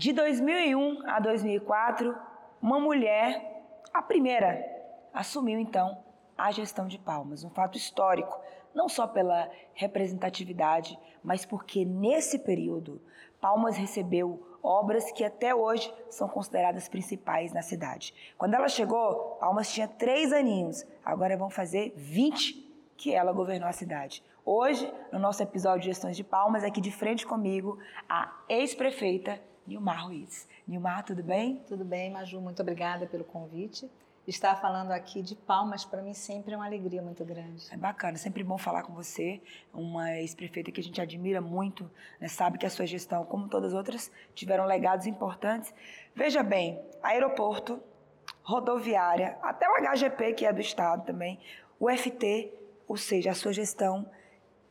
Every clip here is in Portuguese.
De 2001 a 2004, uma mulher, a primeira, assumiu então a gestão de Palmas, um fato histórico, não só pela representatividade, mas porque nesse período Palmas recebeu obras que até hoje são consideradas principais na cidade. Quando ela chegou, Palmas tinha três aninhos, agora vão fazer 20 que ela governou a cidade. Hoje, no nosso episódio de Gestões de Palmas, aqui de frente comigo, a ex-prefeita Nilmar Ruiz. Nilmar, tudo bem? Tudo bem, Maju, muito obrigada pelo convite. Estar falando aqui de Palmas, para mim, sempre é uma alegria muito grande. É bacana, sempre bom falar com você, uma ex-prefeita que a gente admira muito, né? sabe que a sua gestão, como todas as outras, tiveram legados importantes. Veja bem, aeroporto, rodoviária, até o HGP, que é do Estado também, o FT, ou seja, a sua gestão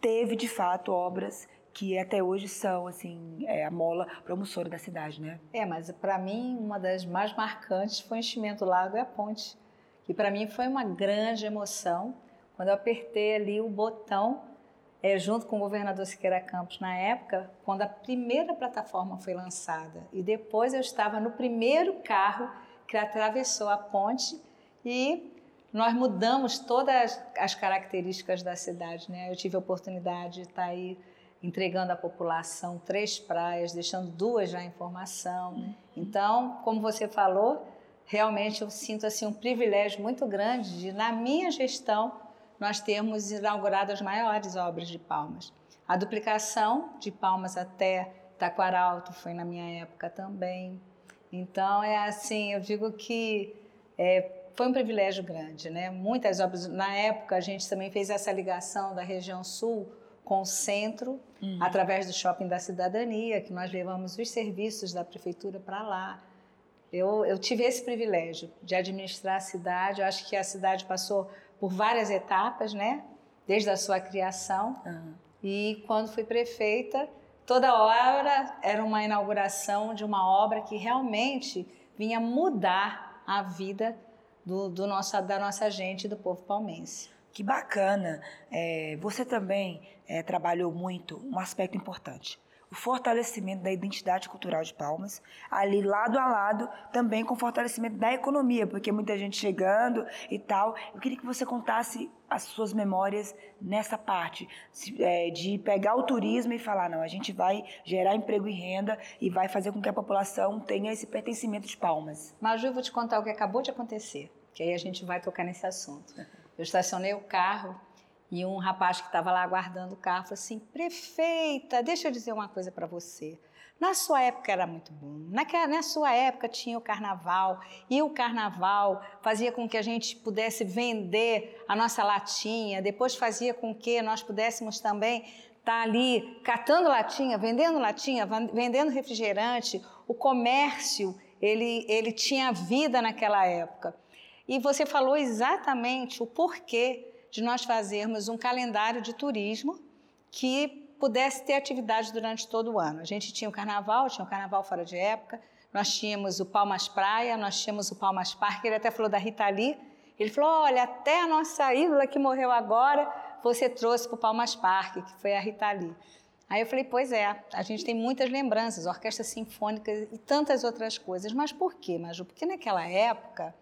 teve de fato obras que até hoje são assim é, a mola promissora da cidade, né? É, mas para mim uma das mais marcantes foi o enchimento do lago e a ponte, que para mim foi uma grande emoção quando eu apertei ali o botão é, junto com o governador Siqueira Campos na época, quando a primeira plataforma foi lançada e depois eu estava no primeiro carro que atravessou a ponte e nós mudamos todas as características da cidade. Né? Eu tive a oportunidade de estar aí entregando à população três praias, deixando duas já em formação. Uhum. Então, como você falou, realmente eu sinto assim um privilégio muito grande de, na minha gestão, nós termos inaugurado as maiores obras de Palmas. A duplicação de Palmas até Taquaralto foi na minha época também. Então, é assim, eu digo que é, foi um privilégio grande, né? Muitas obras. Na época, a gente também fez essa ligação da região sul com o centro, uhum. através do Shopping da Cidadania, que nós levamos os serviços da prefeitura para lá. Eu, eu tive esse privilégio de administrar a cidade. Eu acho que a cidade passou por várias etapas, né? Desde a sua criação. Uhum. E quando fui prefeita, toda hora era uma inauguração de uma obra que realmente vinha mudar a vida do, do nossa, da nossa gente, do povo palmense. Que bacana! É, você também é, trabalhou muito um aspecto importante o fortalecimento da identidade cultural de Palmas, ali lado a lado também com o fortalecimento da economia, porque muita gente chegando e tal. Eu queria que você contasse as suas memórias nessa parte, é, de pegar o turismo e falar, não, a gente vai gerar emprego e renda e vai fazer com que a população tenha esse pertencimento de Palmas. Maju, eu vou te contar o que acabou de acontecer, que aí a gente vai tocar nesse assunto. Eu estacionei o carro e um rapaz que estava lá aguardando o carro falou assim: Prefeita, deixa eu dizer uma coisa para você. Na sua época era muito bom. Naquela, na sua época tinha o carnaval e o carnaval fazia com que a gente pudesse vender a nossa latinha, depois fazia com que nós pudéssemos também estar tá ali catando latinha, vendendo latinha, vendendo refrigerante. O comércio ele, ele tinha vida naquela época. E você falou exatamente o porquê de nós fazermos um calendário de turismo que pudesse ter atividade durante todo o ano. A gente tinha o carnaval, tinha o carnaval fora de época, nós tínhamos o Palmas Praia, nós tínhamos o Palmas Parque, ele até falou da Rita Lee, ele falou, olha, até a nossa ídola que morreu agora, você trouxe para o Palmas Parque, que foi a Rita Lee. Aí eu falei, pois é, a gente tem muitas lembranças, orquestra sinfônica e tantas outras coisas. Mas por quê, Maju? Porque naquela época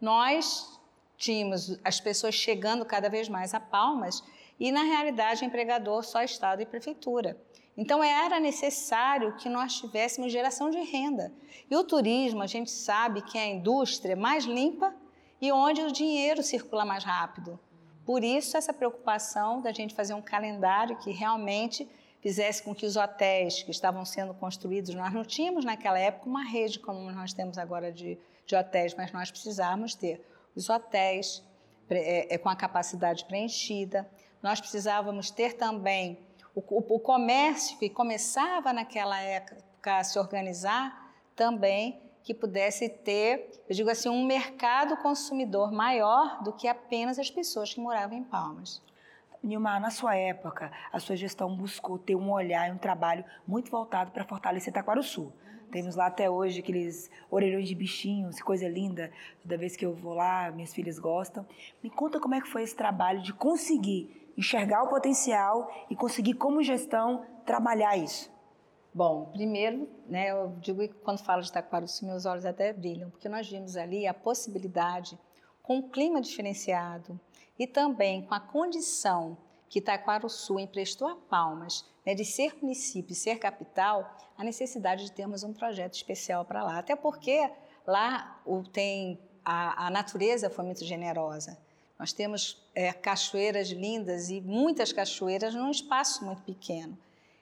nós tínhamos as pessoas chegando cada vez mais a Palmas e, na realidade, empregador só Estado e Prefeitura. Então, era necessário que nós tivéssemos geração de renda. E o turismo, a gente sabe que é a indústria mais limpa e onde o dinheiro circula mais rápido. Por isso, essa preocupação da gente fazer um calendário que realmente fizesse com que os hotéis que estavam sendo construídos, nós não tínhamos naquela época uma rede como nós temos agora de, de hotéis, mas nós precisávamos ter os hotéis é, é, com a capacidade preenchida. Nós precisávamos ter também o, o, o comércio que começava naquela época a se organizar também que pudesse ter, eu digo assim, um mercado consumidor maior do que apenas as pessoas que moravam em Palmas. Nilmar, na sua época, a sua gestão buscou ter um olhar e um trabalho muito voltado para fortalecer Sul. Temos lá até hoje aqueles orelhões de bichinhos, coisa linda. Toda vez que eu vou lá, minhas filhas gostam. Me conta como é que foi esse trabalho de conseguir enxergar o potencial e conseguir, como gestão, trabalhar isso. Bom, primeiro, né, eu digo que quando falo de Taquaruçu, meus olhos até brilham, porque nós vimos ali a possibilidade, com um clima diferenciado e também com a condição que Itaquaruçu emprestou a Palmas, né, de ser município e ser capital, a necessidade de termos um projeto especial para lá. Até porque lá o, tem a, a, natureza foi muito generosa. Nós temos é, cachoeiras lindas e muitas cachoeiras num espaço muito pequeno.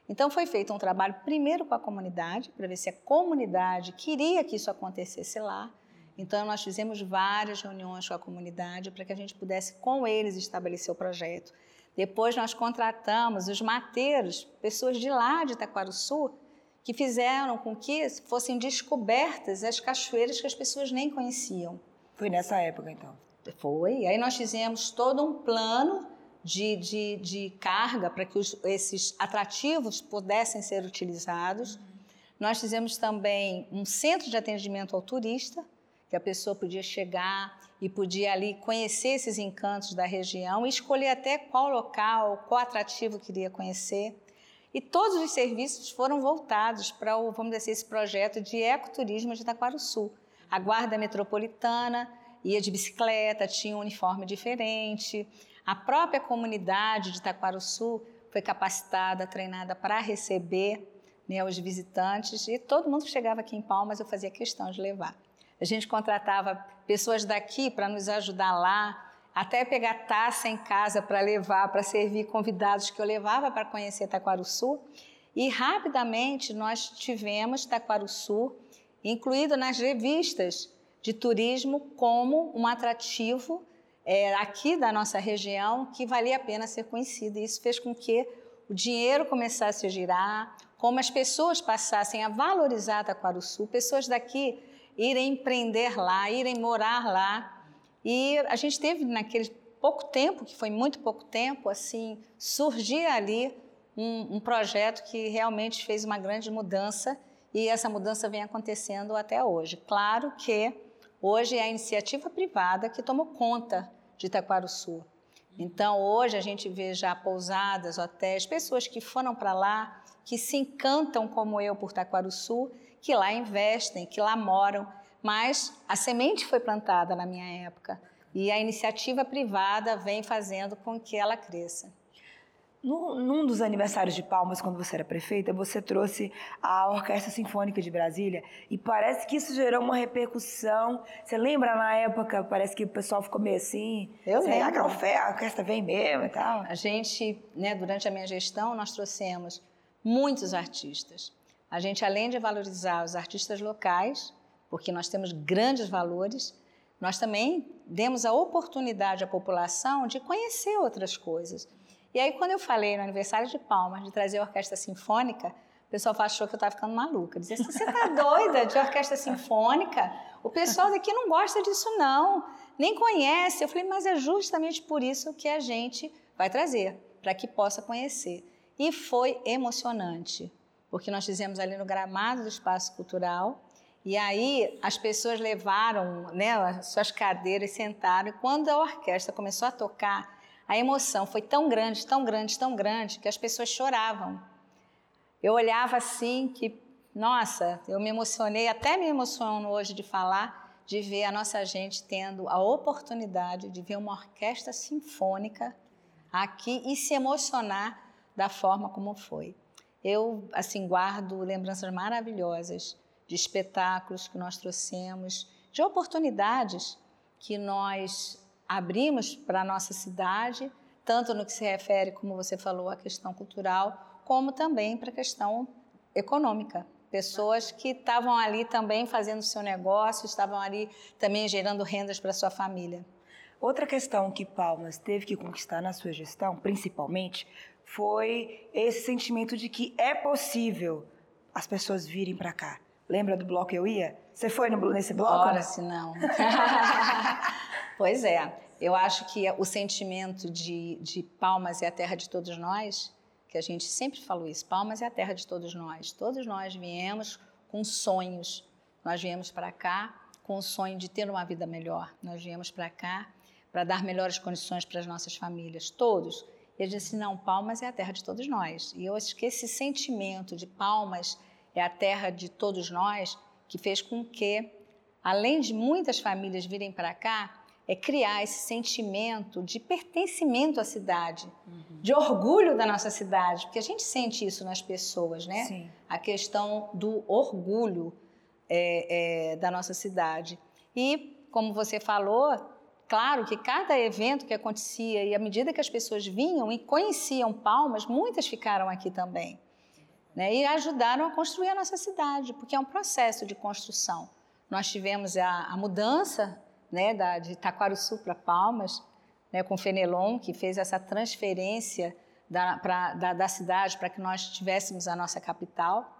Então foi feito um trabalho primeiro com a comunidade, para ver se a comunidade queria que isso acontecesse lá. Então nós fizemos várias reuniões com a comunidade para que a gente pudesse com eles estabelecer o projeto. Depois nós contratamos os mateiros, pessoas de lá de Itaquaruçu, que fizeram com que fossem descobertas as cachoeiras que as pessoas nem conheciam. Foi nessa época, então? Foi. Aí nós fizemos todo um plano de, de, de carga para que os, esses atrativos pudessem ser utilizados. Uhum. Nós fizemos também um centro de atendimento ao turista, que a pessoa podia chegar e podia ali conhecer esses encantos da região escolher até qual local, qual atrativo queria conhecer. E todos os serviços foram voltados para o, vamos dizer assim, esse projeto de ecoturismo de Sul. A guarda metropolitana ia de bicicleta, tinha um uniforme diferente. A própria comunidade de Itaquaruçu foi capacitada, treinada para receber né, os visitantes e todo mundo que chegava aqui em Palmas eu fazia questão de levar. A gente contratava pessoas daqui para nos ajudar lá, até pegar taça em casa para levar, para servir convidados que eu levava para conhecer Itaquaruçu. E rapidamente nós tivemos Itaquaruçu incluído nas revistas de turismo como um atrativo é, aqui da nossa região que valia a pena ser conhecida. E isso fez com que o dinheiro começasse a girar, como as pessoas passassem a valorizar Taquaruçu, pessoas daqui irem empreender lá, irem morar lá. E a gente teve naquele pouco tempo, que foi muito pouco tempo, assim, surgir ali um, um projeto que realmente fez uma grande mudança e essa mudança vem acontecendo até hoje. Claro que hoje é a iniciativa privada que tomou conta de Itaquaruçu. Então, hoje a gente vê já pousadas, hotéis, pessoas que foram para lá, que se encantam como eu por Itaquaruçu, que lá investem, que lá moram. Mas a semente foi plantada na minha época e a iniciativa privada vem fazendo com que ela cresça. No, num dos aniversários de Palmas, quando você era prefeita, você trouxe a Orquestra Sinfônica de Brasília e parece que isso gerou uma repercussão. Você lembra na época, parece que o pessoal ficou meio assim. Eu sei, lembro. A orquestra vem mesmo e tal. A gente, né, durante a minha gestão, nós trouxemos muitos artistas. A gente, além de valorizar os artistas locais, porque nós temos grandes valores, nós também demos a oportunidade à população de conhecer outras coisas. E aí, quando eu falei no aniversário de Palmas de trazer a orquestra sinfônica, o pessoal achou que eu estava ficando maluca. Dizia assim, você está doida de orquestra sinfônica? O pessoal daqui não gosta disso, não. Nem conhece. Eu falei, mas é justamente por isso que a gente vai trazer, para que possa conhecer. E foi emocionante, porque nós fizemos ali no gramado do Espaço Cultural, e aí as pessoas levaram né, as suas cadeiras, sentaram, e quando a orquestra começou a tocar, a emoção foi tão grande, tão grande, tão grande, que as pessoas choravam. Eu olhava assim que, nossa, eu me emocionei, até me emociono hoje de falar, de ver a nossa gente tendo a oportunidade de ver uma orquestra sinfônica aqui e se emocionar da forma como foi. Eu, assim, guardo lembranças maravilhosas de espetáculos que nós trouxemos, de oportunidades que nós abrimos para a nossa cidade, tanto no que se refere, como você falou, à questão cultural, como também para a questão econômica. Pessoas que estavam ali também fazendo seu negócio, estavam ali também gerando rendas para sua família. Outra questão que Palmas teve que conquistar na sua gestão, principalmente, foi esse sentimento de que é possível as pessoas virem para cá. Lembra do bloco Eu Ia? Você foi no, nesse bloco? Ora, se não. Pois é, eu acho que o sentimento de, de Palmas é a terra de todos nós, que a gente sempre falou isso, Palmas é a terra de todos nós. Todos nós viemos com sonhos, nós viemos para cá com o sonho de ter uma vida melhor, nós viemos para cá para dar melhores condições para as nossas famílias, todos. E eu disse, não, Palmas é a terra de todos nós. E eu acho que esse sentimento de Palmas é a terra de todos nós, que fez com que, além de muitas famílias virem para cá, é criar esse sentimento de pertencimento à cidade, uhum. de orgulho da nossa cidade, porque a gente sente isso nas pessoas, né? Sim. A questão do orgulho é, é, da nossa cidade. E, como você falou, claro que cada evento que acontecia e à medida que as pessoas vinham e conheciam Palmas, muitas ficaram aqui também. Né, e ajudaram a construir a nossa cidade, porque é um processo de construção. Nós tivemos a, a mudança né, da, de Taquaruçu para Palmas, né, com o Fenelon, que fez essa transferência da, pra, da, da cidade para que nós tivéssemos a nossa capital.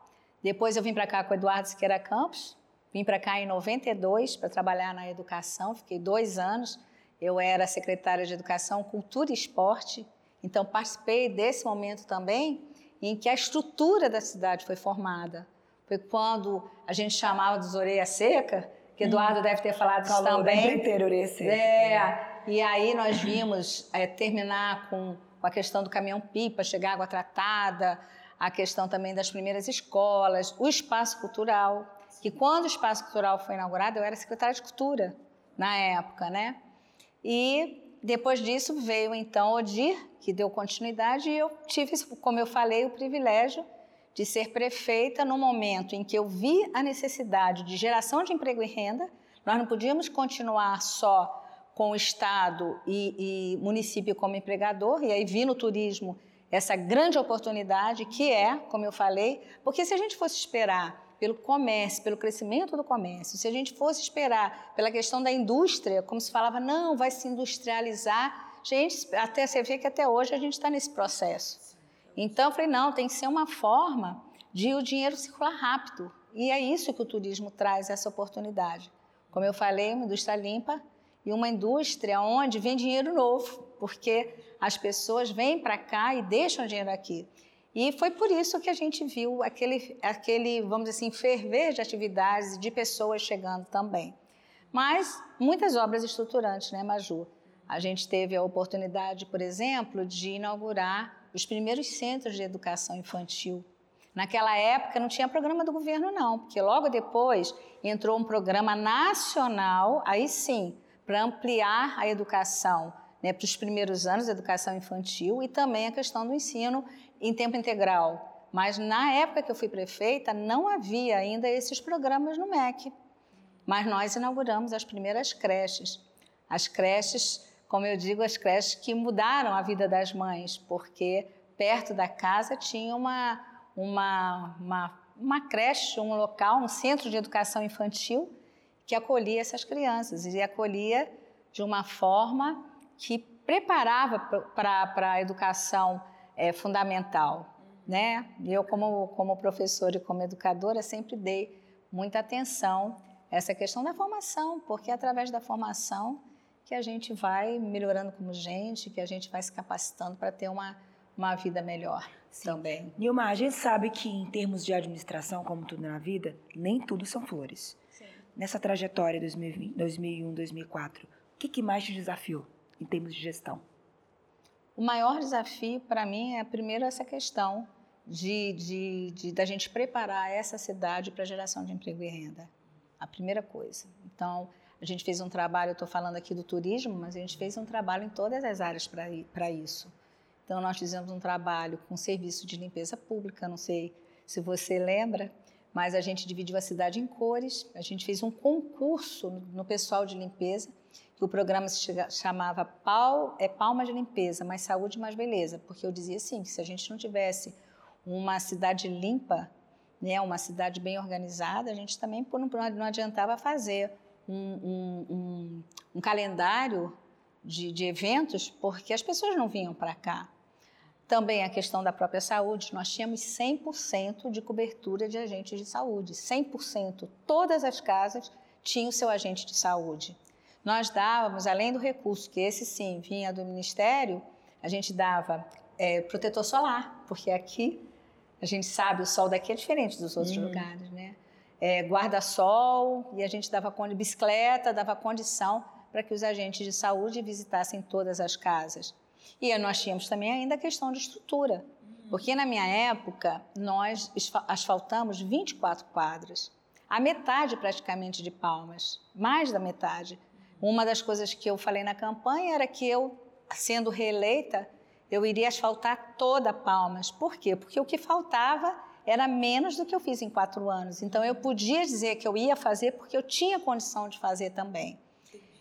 Depois eu vim para cá com o Eduardo Siqueira Campos, vim para cá em 92 para trabalhar na educação, fiquei dois anos. Eu era secretária de Educação, Cultura e Esporte, então participei desse momento também em que a estrutura da cidade foi formada. Foi quando a gente chamava dos orelha seca, que Eduardo hum. deve ter falado isso também. Inteiro, orelha seca. É, e aí nós vimos é, terminar com, com a questão do caminhão-pipa, chegar água tratada, a questão também das primeiras escolas, o espaço cultural, que quando o espaço cultural foi inaugurado, eu era secretária de cultura na época, né? E depois disso veio então Odir, que deu continuidade, e eu tive, como eu falei, o privilégio de ser prefeita no momento em que eu vi a necessidade de geração de emprego e renda. Nós não podíamos continuar só com o Estado e, e município como empregador, e aí vi no turismo essa grande oportunidade que é, como eu falei, porque se a gente fosse esperar pelo comércio, pelo crescimento do comércio, se a gente fosse esperar pela questão da indústria, como se falava, não, vai se industrializar, gente, até você vê que até hoje a gente está nesse processo. Então eu falei, não, tem que ser uma forma de o dinheiro circular rápido. E é isso que o turismo traz, essa oportunidade. Como eu falei, uma indústria limpa e uma indústria onde vem dinheiro novo, porque as pessoas vêm para cá e deixam dinheiro aqui. E foi por isso que a gente viu aquele, aquele, vamos dizer assim, ferver de atividades, de pessoas chegando também. Mas muitas obras estruturantes, né, Maju? A gente teve a oportunidade, por exemplo, de inaugurar os primeiros centros de educação infantil. Naquela época não tinha programa do governo, não, porque logo depois entrou um programa nacional, aí sim, para ampliar a educação né, para os primeiros anos da educação infantil e também a questão do ensino em tempo integral. Mas na época que eu fui prefeita, não havia ainda esses programas no MEC. Mas nós inauguramos as primeiras creches. As creches, como eu digo, as creches que mudaram a vida das mães, porque perto da casa tinha uma, uma, uma, uma creche, um local, um centro de educação infantil que acolhia essas crianças e acolhia de uma forma que preparava para a educação é, fundamental. Né? Eu, como, como professora e como educadora, sempre dei muita atenção a essa questão da formação, porque é através da formação que a gente vai melhorando como gente, que a gente vai se capacitando para ter uma, uma vida melhor Sim. também. Nilma, a gente sabe que em termos de administração, como tudo na vida, nem tudo são flores. Sim. Nessa trajetória 2020, 2001, 2004, o que, que mais te desafiou em termos de gestão? O maior desafio para mim é primeiro essa questão de, de, de, da gente preparar essa cidade para geração de emprego e renda. A primeira coisa. Então, a gente fez um trabalho, eu estou falando aqui do turismo, mas a gente fez um trabalho em todas as áreas para isso. Então, nós fizemos um trabalho com serviço de limpeza pública, não sei se você lembra, mas a gente dividiu a cidade em cores, a gente fez um concurso no, pessoal de limpeza o programa se chamava Pal, é Palma de Limpeza, mais saúde, mais beleza, porque eu dizia assim, que se a gente não tivesse uma cidade limpa, né, uma cidade bem organizada, a gente também não adiantava fazer um, um, um, um calendário de, de eventos, porque as pessoas não vinham para cá. Também a questão da própria saúde, nós tínhamos 100% de cobertura de agentes de saúde, 100%. Todas as casas tinham seu agente de saúde. Nós dávamos, além do recurso, que esse sim vinha do Ministério, a gente dava é, protetor solar, porque aqui a gente sabe o sol daqui é diferente dos outros uhum. lugares, né? É, Guarda-sol e a gente dava de bicicleta, dava condição para que os agentes de saúde visitassem todas as casas. E nós tínhamos também ainda a questão de estrutura. Porque na minha época, nós asfaltamos 24 quadras. A metade praticamente de Palmas, mais da metade. Uma das coisas que eu falei na campanha era que eu, sendo reeleita, eu iria asfaltar toda Palmas. Por quê? Porque o que faltava era menos do que eu fiz em quatro anos. Então eu podia dizer que eu ia fazer porque eu tinha condição de fazer também.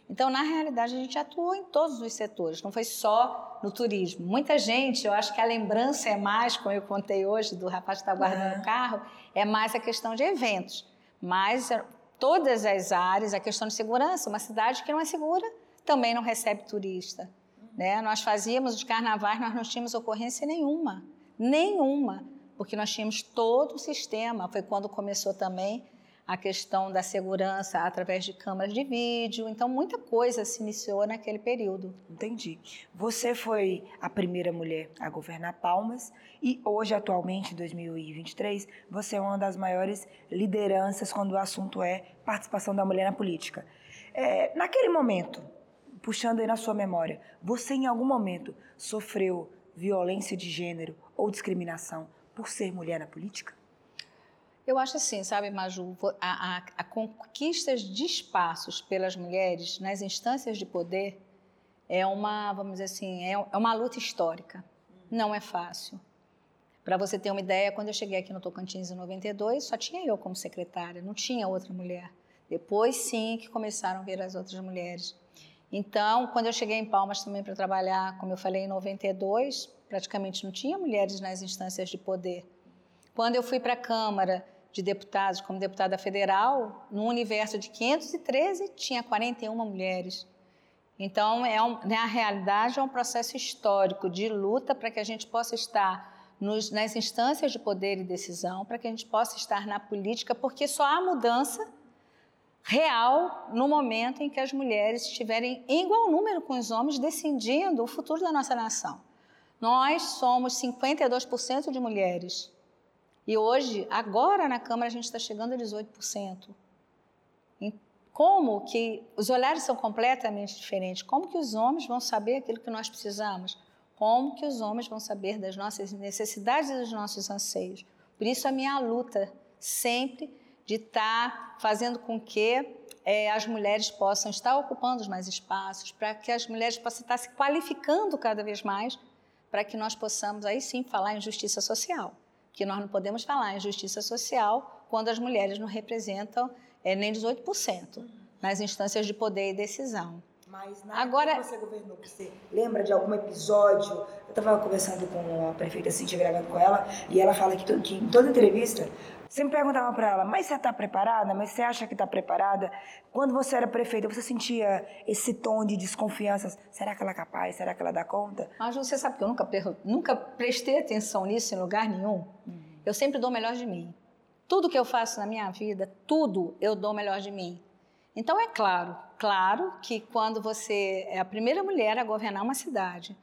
Então, na realidade, a gente atuou em todos os setores, não foi só no turismo. Muita gente, eu acho que a lembrança é mais, como eu contei hoje, do rapaz que está guardando o uhum. carro, é mais a questão de eventos. Mas todas as áreas, a questão de segurança, uma cidade que não é segura também não recebe turista. Né? Nós fazíamos os carnavais, nós não tínhamos ocorrência nenhuma, nenhuma, porque nós tínhamos todo o sistema. Foi quando começou também a questão da segurança através de câmeras de vídeo. Então, muita coisa se iniciou naquele período. Entendi. Você foi a primeira mulher a governar Palmas e hoje, atualmente, em 2023, você é uma das maiores lideranças quando o assunto é participação da mulher na política. É, naquele momento, puxando aí na sua memória, você em algum momento sofreu violência de gênero ou discriminação por ser mulher na política? Eu acho assim, sabe, Maju, a, a, a conquistas de espaços pelas mulheres nas instâncias de poder é uma, vamos dizer assim, é, é uma luta histórica. Não é fácil. Para você ter uma ideia, quando eu cheguei aqui no Tocantins em 92, só tinha eu como secretária, não tinha outra mulher. Depois sim que começaram a vir as outras mulheres. Então, quando eu cheguei em Palmas também para trabalhar, como eu falei, em 92, praticamente não tinha mulheres nas instâncias de poder. Quando eu fui para a Câmara, de deputados como deputada federal, no universo de 513, tinha 41 mulheres. Então, é um, na realidade, é um processo histórico de luta para que a gente possa estar nos, nas instâncias de poder e decisão, para que a gente possa estar na política, porque só há mudança real no momento em que as mulheres estiverem em igual número com os homens decidindo o futuro da nossa nação. Nós somos 52% de mulheres. E hoje, agora na Câmara, a gente está chegando a 18%. Como que os olhares são completamente diferentes? Como que os homens vão saber aquilo que nós precisamos? Como que os homens vão saber das nossas necessidades e dos nossos anseios? Por isso a minha luta sempre de estar tá fazendo com que é, as mulheres possam estar ocupando mais espaços, para que as mulheres possam estar se qualificando cada vez mais, para que nós possamos aí sim falar em justiça social que nós não podemos falar em justiça social quando as mulheres não representam é, nem 18% nas instâncias de poder e decisão. Mas na Agora, você governou, você lembra de algum episódio? Eu estava conversando com a prefeita Cintia, gravando com ela, e ela fala que, que em toda entrevista sempre perguntava para ela, mas você está preparada? Mas você acha que está preparada? Quando você era prefeita, você sentia esse tom de desconfiança? Será que ela é capaz? Será que ela dá conta? Mas você sabe que eu nunca, nunca prestei atenção nisso em lugar nenhum. Hum. Eu sempre dou o melhor de mim. Tudo que eu faço na minha vida, tudo eu dou o melhor de mim. Então é claro, claro que quando você é a primeira mulher a governar uma cidade,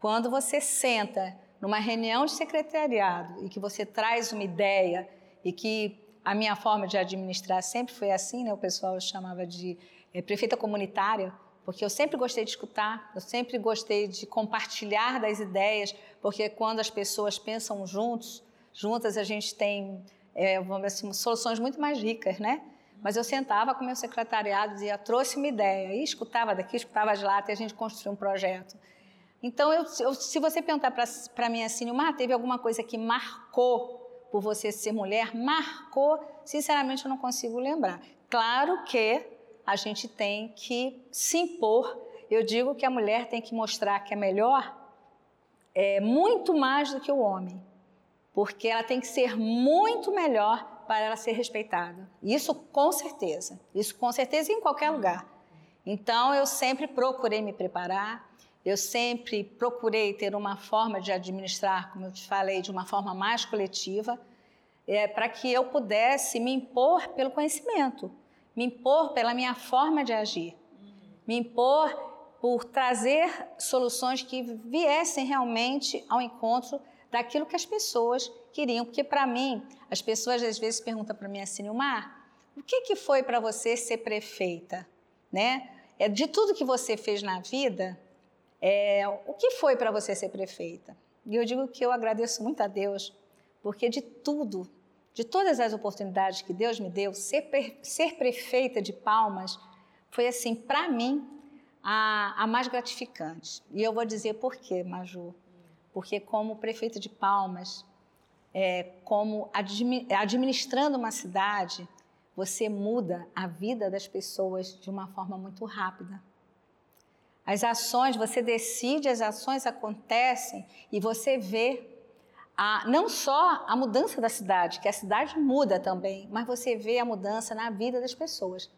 quando você senta numa reunião de secretariado e que você traz uma ideia e que a minha forma de administrar sempre foi assim, né? O pessoal chamava de é, prefeita comunitária, porque eu sempre gostei de escutar, eu sempre gostei de compartilhar das ideias, porque quando as pessoas pensam juntos, juntas a gente tem, é, vamos assim, soluções muito mais ricas, né? Mas eu sentava com meu secretariado, dizia, trouxe uma ideia, e escutava daqui, escutava de lá, até a gente construir um projeto. Então, eu, eu, se você perguntar para mim assim, Mar, teve alguma coisa que marcou por você ser mulher marcou, sinceramente eu não consigo lembrar. Claro que a gente tem que se impor. Eu digo que a mulher tem que mostrar que é melhor é, muito mais do que o homem, porque ela tem que ser muito melhor para ela ser respeitada. Isso com certeza, isso com certeza em qualquer lugar. Então eu sempre procurei me preparar, eu sempre procurei ter uma forma de administrar, como eu te falei, de uma forma mais coletiva, é, para que eu pudesse me impor pelo conhecimento, me impor pela minha forma de agir, me impor por trazer soluções que viessem realmente ao encontro daquilo que as pessoas queriam. Porque, para mim, as pessoas às vezes perguntam para mim assim, Mar, o que, que foi para você ser prefeita? Né? É, de tudo que você fez na vida, é, o que foi para você ser prefeita? E eu digo que eu agradeço muito a Deus, porque de tudo, de todas as oportunidades que Deus me deu, ser, ser prefeita de Palmas foi assim, para mim, a, a, mais gratificante. E eu vou dizer por quê, Maju. Porque como prefeita de Palmas, é, como administrando uma cidade, você muda a vida das pessoas de uma forma muito rápida. As ações, você decide, as ações acontecem e você vê a, não só a mudança da cidade, que a cidade muda também, mas você vê a mudança na vida das pessoas.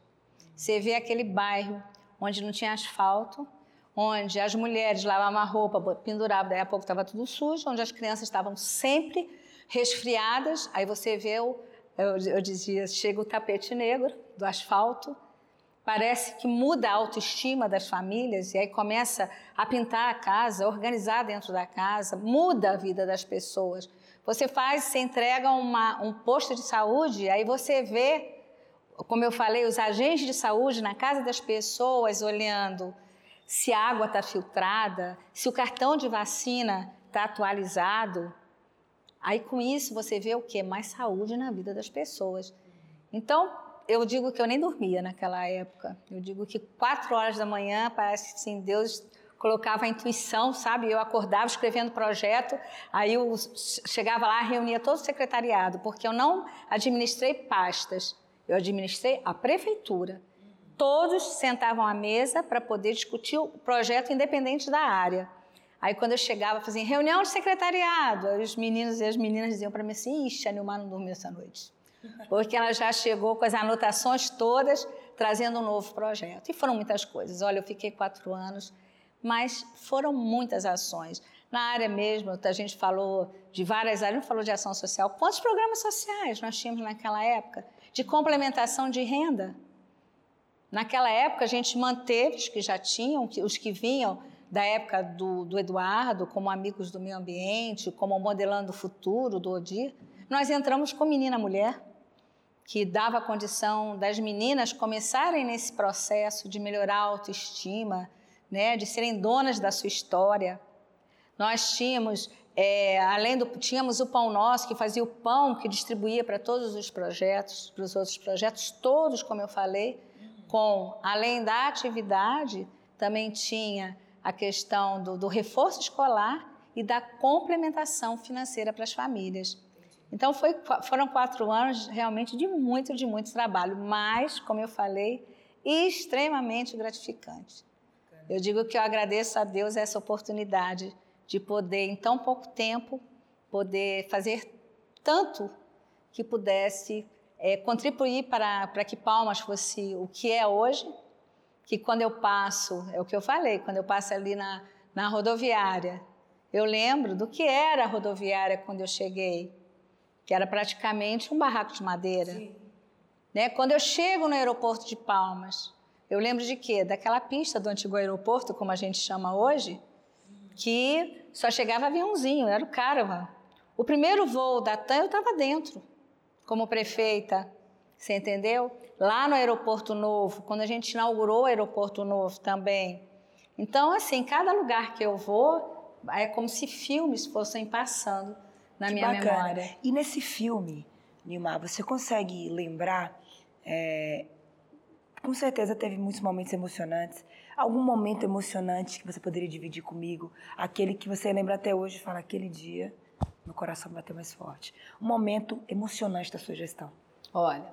Você vê aquele bairro onde não tinha asfalto, onde as mulheres lavavam a roupa, penduravam, daí a pouco estava tudo sujo, onde as crianças estavam sempre resfriadas. Aí você vê, o, eu, eu dizia, chega o tapete negro do asfalto, Parece que muda a autoestima das famílias e aí começa a pintar a casa, organizar dentro da casa, muda a vida das pessoas. Você faz, você entrega uma, um posto de saúde, aí você vê, como eu falei, os agentes de saúde na casa das pessoas olhando se a água está filtrada, se o cartão de vacina está atualizado. Aí com isso você vê o que? Mais saúde na vida das pessoas. Então, eu digo que eu nem dormia naquela época. Eu digo que quatro horas da manhã, parece que assim, Deus colocava a intuição, sabe? Eu acordava escrevendo projeto, aí eu chegava lá, reunia todo o secretariado, porque eu não administrei pastas, eu administrei a prefeitura. Todos sentavam à mesa para poder discutir o projeto independente da área. Aí quando eu chegava, fazia reunião de secretariado, aí os meninos e as meninas diziam para mim assim, ixi, a Nilmar não dormiu essa noite porque ela já chegou com as anotações todas, trazendo um novo projeto. E foram muitas coisas. Olha, eu fiquei quatro anos, mas foram muitas ações. Na área mesmo, a gente falou de várias áreas, não falou de ação social. Quantos programas sociais nós tínhamos naquela época? De complementação de renda. Naquela época, a gente manteve os que já tinham, os que vinham da época do, do Eduardo, como Amigos do Meio Ambiente, como Modelando o Futuro, do ODIR. Nós entramos com Menina Mulher, que dava condição das meninas começarem nesse processo de melhorar a autoestima, né, de serem donas da sua história. Nós tínhamos, é, além do, tínhamos o Pão Nosso, que fazia o pão que distribuía para todos os projetos, para os outros projetos, todos, como eu falei, com, além da atividade, também tinha a questão do, do reforço escolar e da complementação financeira para as famílias. Então foi, foram quatro anos realmente de muito, de muito trabalho, mas, como eu falei, extremamente gratificante. Eu digo que eu agradeço a Deus essa oportunidade de poder, em tão pouco tempo, poder fazer tanto que pudesse é, contribuir para, para que Palmas fosse o que é hoje, que quando eu passo, é o que eu falei, quando eu passo ali na, na rodoviária, eu lembro do que era a rodoviária quando eu cheguei que era praticamente um barraco de madeira. Sim. Né? Quando eu chego no aeroporto de Palmas, eu lembro de quê? Daquela pista do antigo aeroporto, como a gente chama hoje, que só chegava aviãozinho, era o Caravan. O primeiro voo da TAM eu estava dentro, como prefeita, você entendeu? Lá no aeroporto novo, quando a gente inaugurou o aeroporto novo também. Então, assim, cada lugar que eu vou, é como se filmes fossem passando na que minha bacana. memória. E nesse filme, Nilmar, você consegue lembrar? É, com certeza teve muitos momentos emocionantes. Algum momento emocionante que você poderia dividir comigo? Aquele que você lembra até hoje e fala: aquele dia meu coração bateu mais forte. Um momento emocionante da sua gestão. Olha,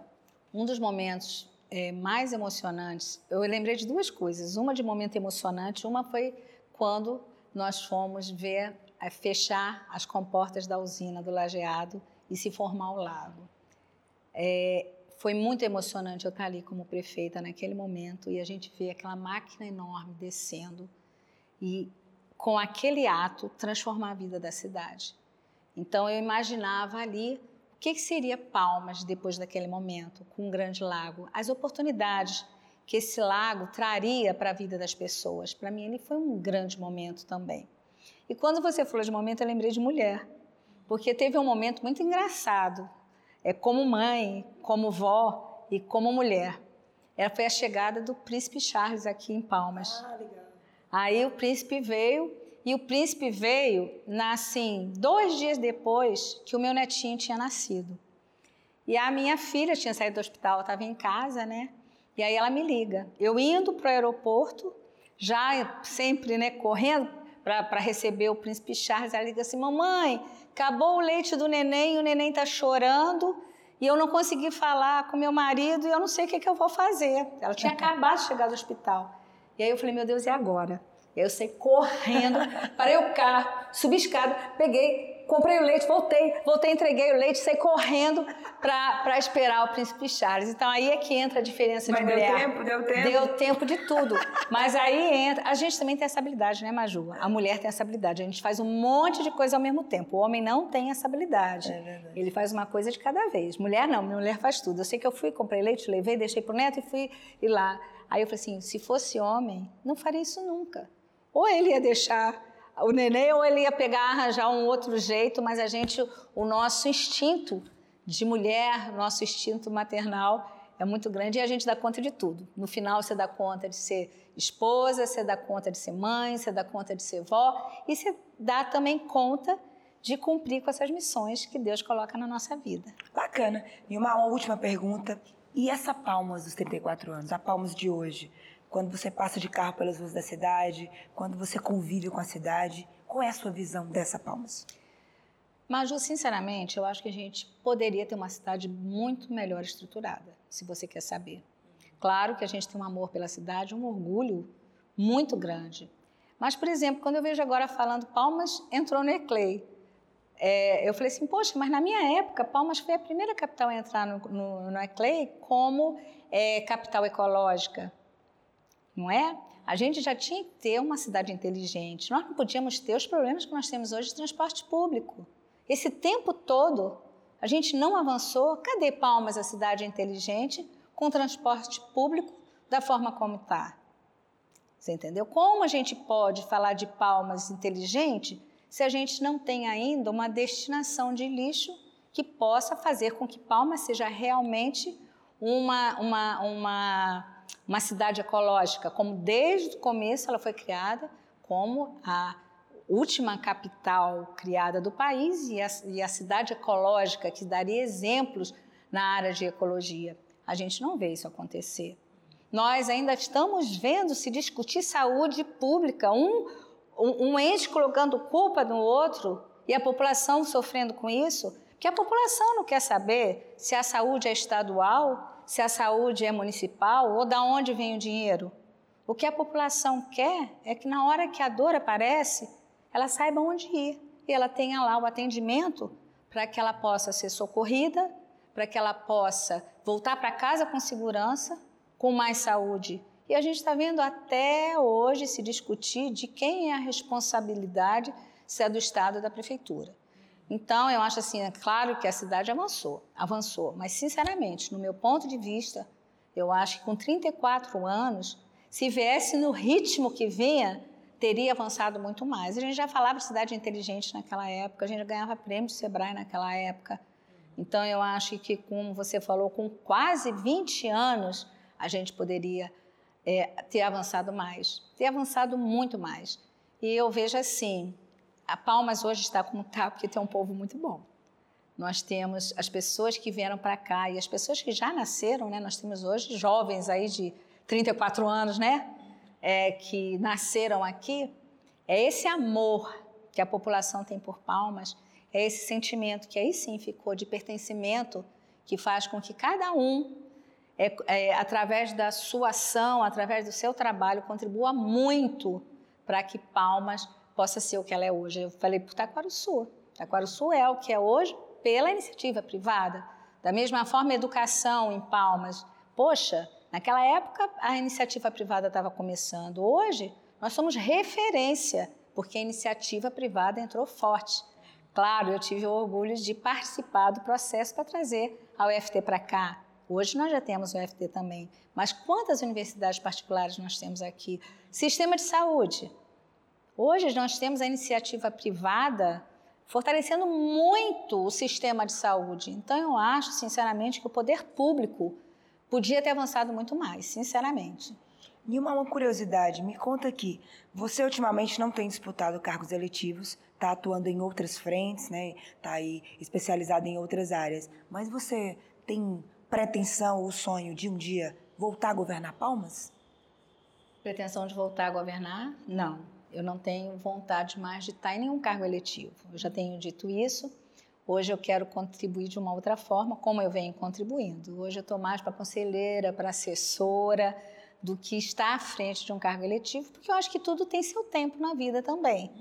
um dos momentos é, mais emocionantes, eu lembrei de duas coisas. Uma de momento emocionante, uma foi quando nós fomos ver é fechar as comportas da usina do Lajeado e se formar o lago. É, foi muito emocionante eu estar ali como prefeita naquele momento e a gente ver aquela máquina enorme descendo e com aquele ato transformar a vida da cidade. Então eu imaginava ali o que seria Palmas depois daquele momento, com um grande lago, as oportunidades que esse lago traria para a vida das pessoas. Para mim ele foi um grande momento também. E quando você falou de momento, eu lembrei de mulher, porque teve um momento muito engraçado, é como mãe, como vó e como mulher. Ela foi a chegada do príncipe Charles aqui em Palmas. Ah, legal. Aí o príncipe veio E o príncipe veio, assim, dois dias depois que o meu netinho tinha nascido. E a minha filha tinha saído do hospital, estava em casa, né? E aí ela me liga. Eu indo para o aeroporto, já sempre, né, correndo para receber o príncipe Charles, ela liga assim: Mamãe, acabou o leite do neném, o neném está chorando e eu não consegui falar com meu marido e eu não sei o que, que eu vou fazer. Ela tinha acabado de chegar do hospital. E aí eu falei: Meu Deus, e agora? Eu saí correndo, parei o carro, subi escada, peguei, comprei o leite, voltei, voltei, entreguei o leite, saí correndo para esperar o príncipe Charles. Então aí é que entra a diferença Mas de deu mulher. tempo, deu tempo. Deu tempo de tudo. Mas aí entra. A gente também tem essa habilidade, né, Maju? A mulher tem essa habilidade. A gente faz um monte de coisa ao mesmo tempo. O homem não tem essa habilidade. É verdade. Ele faz uma coisa de cada vez. Mulher não, mulher faz tudo. Eu sei que eu fui, comprei leite, levei, deixei pro neto e fui ir lá. Aí eu falei assim: se fosse homem, não faria isso nunca. Ou ele ia deixar o neném, ou ele ia pegar, arranjar um outro jeito, mas a gente, o nosso instinto de mulher, nosso instinto maternal é muito grande e a gente dá conta de tudo. No final, você dá conta de ser esposa, você dá conta de ser mãe, você dá conta de ser vó e você dá também conta de cumprir com essas missões que Deus coloca na nossa vida. Bacana. E uma última pergunta. E essa Palmas dos 34 anos, a Palmas de hoje? Quando você passa de carro pelas ruas da cidade, quando você convive com a cidade, qual é a sua visão dessa Palmas? Maju, sinceramente, eu acho que a gente poderia ter uma cidade muito melhor estruturada, se você quer saber. Claro que a gente tem um amor pela cidade, um orgulho muito grande. Mas, por exemplo, quando eu vejo agora falando Palmas entrou no Eclei, é, eu falei assim, poxa, mas na minha época, Palmas foi a primeira capital a entrar no, no, no Eclei como é, capital ecológica, não é? A gente já tinha que ter uma cidade inteligente. Nós não podíamos ter os problemas que nós temos hoje de transporte público. Esse tempo todo, a gente não avançou. Cadê Palmas, a cidade inteligente, com transporte público da forma como está? Você entendeu? Como a gente pode falar de Palmas inteligente se a gente não tem ainda uma destinação de lixo que possa fazer com que Palmas seja realmente uma, uma, uma, uma cidade ecológica, como desde o começo ela foi criada como a última capital criada do país e a, e a cidade ecológica que daria exemplos na área de ecologia. A gente não vê isso acontecer. Nós ainda estamos vendo se discutir saúde pública, um, um, um ente colocando culpa no outro e a população sofrendo com isso, que a população não quer saber se a saúde é estadual, se a saúde é municipal ou da onde vem o dinheiro. O que a população quer é que na hora que a dor aparece, ela saiba onde ir e ela tenha lá o atendimento para que ela possa ser socorrida, para que ela possa voltar para casa com segurança, com mais saúde. E a gente está vendo até hoje se discutir de quem é a responsabilidade, se é do Estado ou da Prefeitura. Então, eu acho assim, é claro que a cidade avançou, avançou, mas sinceramente, no meu ponto de vista, eu acho que com 34 anos, se viesse no ritmo que vinha, teria avançado muito mais. A gente já falava de cidade inteligente naquela época, a gente ganhava prêmio de Sebrae naquela época. Então, eu acho que, como você falou, com quase 20 anos, a gente poderia é, ter avançado mais, ter avançado muito mais. E eu vejo assim, a Palmas hoje está como está porque tem um povo muito bom. Nós temos as pessoas que vieram para cá e as pessoas que já nasceram, né? Nós temos hoje jovens aí de 34 anos, né? é, que nasceram aqui, é esse amor que a população tem por Palmas, é esse sentimento que aí sim ficou de pertencimento, que faz com que cada um, é, é, através da sua ação, através do seu trabalho, contribua muito para que Palmas possa ser o que ela é hoje. Eu falei por Taquaruçu. Taquaruçu é o que é hoje pela iniciativa privada. Da mesma forma, educação em Palmas. Poxa, Naquela época, a iniciativa privada estava começando. Hoje, nós somos referência, porque a iniciativa privada entrou forte. Claro, eu tive o orgulho de participar do processo para trazer a UFT para cá. Hoje nós já temos o UFT também. Mas quantas universidades particulares nós temos aqui? Sistema de saúde. Hoje nós temos a iniciativa privada fortalecendo muito o sistema de saúde. Então eu acho, sinceramente, que o poder público Podia ter avançado muito mais, sinceramente. Nilma, uma curiosidade, me conta aqui. Você ultimamente não tem disputado cargos eletivos, está atuando em outras frentes, né? Está aí especializado em outras áreas. Mas você tem pretensão ou sonho de um dia voltar a governar Palmas? Pretensão de voltar a governar? Não. Eu não tenho vontade mais de estar em nenhum cargo eletivo. Eu já tenho dito isso. Hoje eu quero contribuir de uma outra forma, como eu venho contribuindo. Hoje eu estou mais para conselheira, para assessora, do que estar à frente de um cargo eletivo, porque eu acho que tudo tem seu tempo na vida também.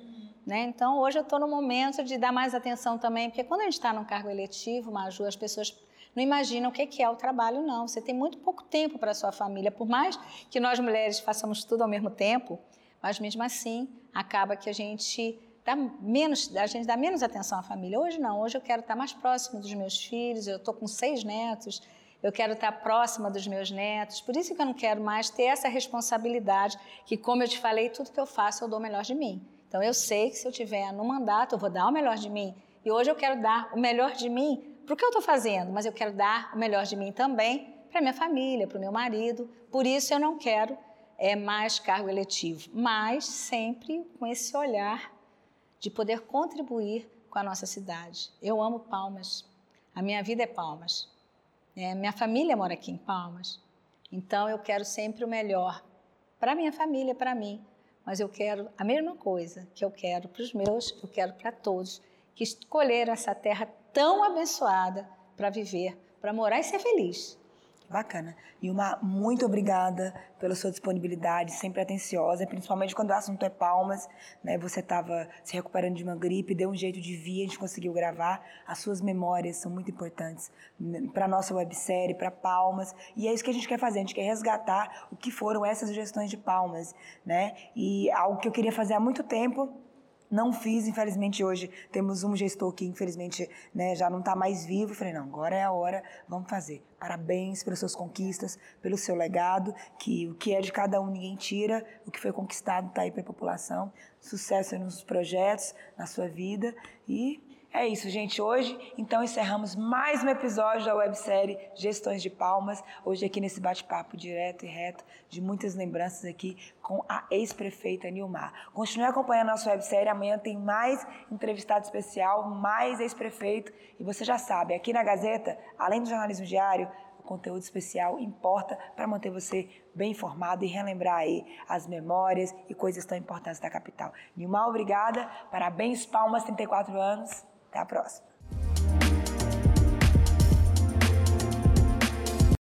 Né? Então, hoje eu estou no momento de dar mais atenção também, porque quando a gente está num cargo eletivo, Maju, as pessoas não imaginam o que é o trabalho, não. Você tem muito pouco tempo para a sua família, por mais que nós mulheres façamos tudo ao mesmo tempo, mas mesmo assim acaba que a gente dá menos, a gente dá menos atenção à família. Hoje não, hoje eu quero estar mais próximo dos meus filhos, eu estou com seis netos, eu quero estar próxima dos meus netos, por isso que eu não quero mais ter essa responsabilidade, que como eu te falei, tudo que eu faço eu dou o melhor de mim. Então eu sei que se eu tiver no mandato, eu vou dar o melhor de mim. E hoje eu quero dar o melhor de mim para o que eu estou fazendo, mas eu quero dar o melhor de mim também para minha família, para o meu marido. Por isso eu não quero é, mais cargo eletivo, mas sempre com esse olhar de poder contribuir com a nossa cidade. Eu amo Palmas, a minha vida é Palmas. É, minha família mora aqui em Palmas. Então eu quero sempre o melhor para minha família, para mim. Mas eu quero a mesma coisa que eu quero para os meus, eu quero para todos que escolheram essa terra tão abençoada para viver, para morar e ser feliz. Bacana. Nilma, muito obrigada pela sua disponibilidade, sempre atenciosa, principalmente quando o assunto é palmas. Né? Você estava se recuperando de uma gripe, deu um jeito de vir, a gente conseguiu gravar. As suas memórias são muito importantes para a nossa websérie, para palmas. E é isso que a gente quer fazer, a gente quer resgatar o que foram essas gestões de palmas. Né? E algo que eu queria fazer há muito tempo, não fiz, infelizmente hoje temos um gestor que infelizmente né, já não está mais vivo. Falei, não, agora é a hora, vamos fazer. Parabéns pelas suas conquistas, pelo seu legado, que o que é de cada um ninguém tira, o que foi conquistado está aí para a população. Sucesso nos projetos, na sua vida e é isso, gente. Hoje, então, encerramos mais um episódio da websérie Gestões de Palmas. Hoje, aqui nesse bate-papo direto e reto, de muitas lembranças aqui com a ex-prefeita Nilmar. Continue acompanhando a nossa websérie. Amanhã tem mais entrevistado especial, mais ex-prefeito. E você já sabe, aqui na Gazeta, além do jornalismo diário, o conteúdo especial importa para manter você bem informado e relembrar aí as memórias e coisas tão importantes da capital. Nilmar, obrigada. Parabéns, Palmas, 34 anos. Até a próxima.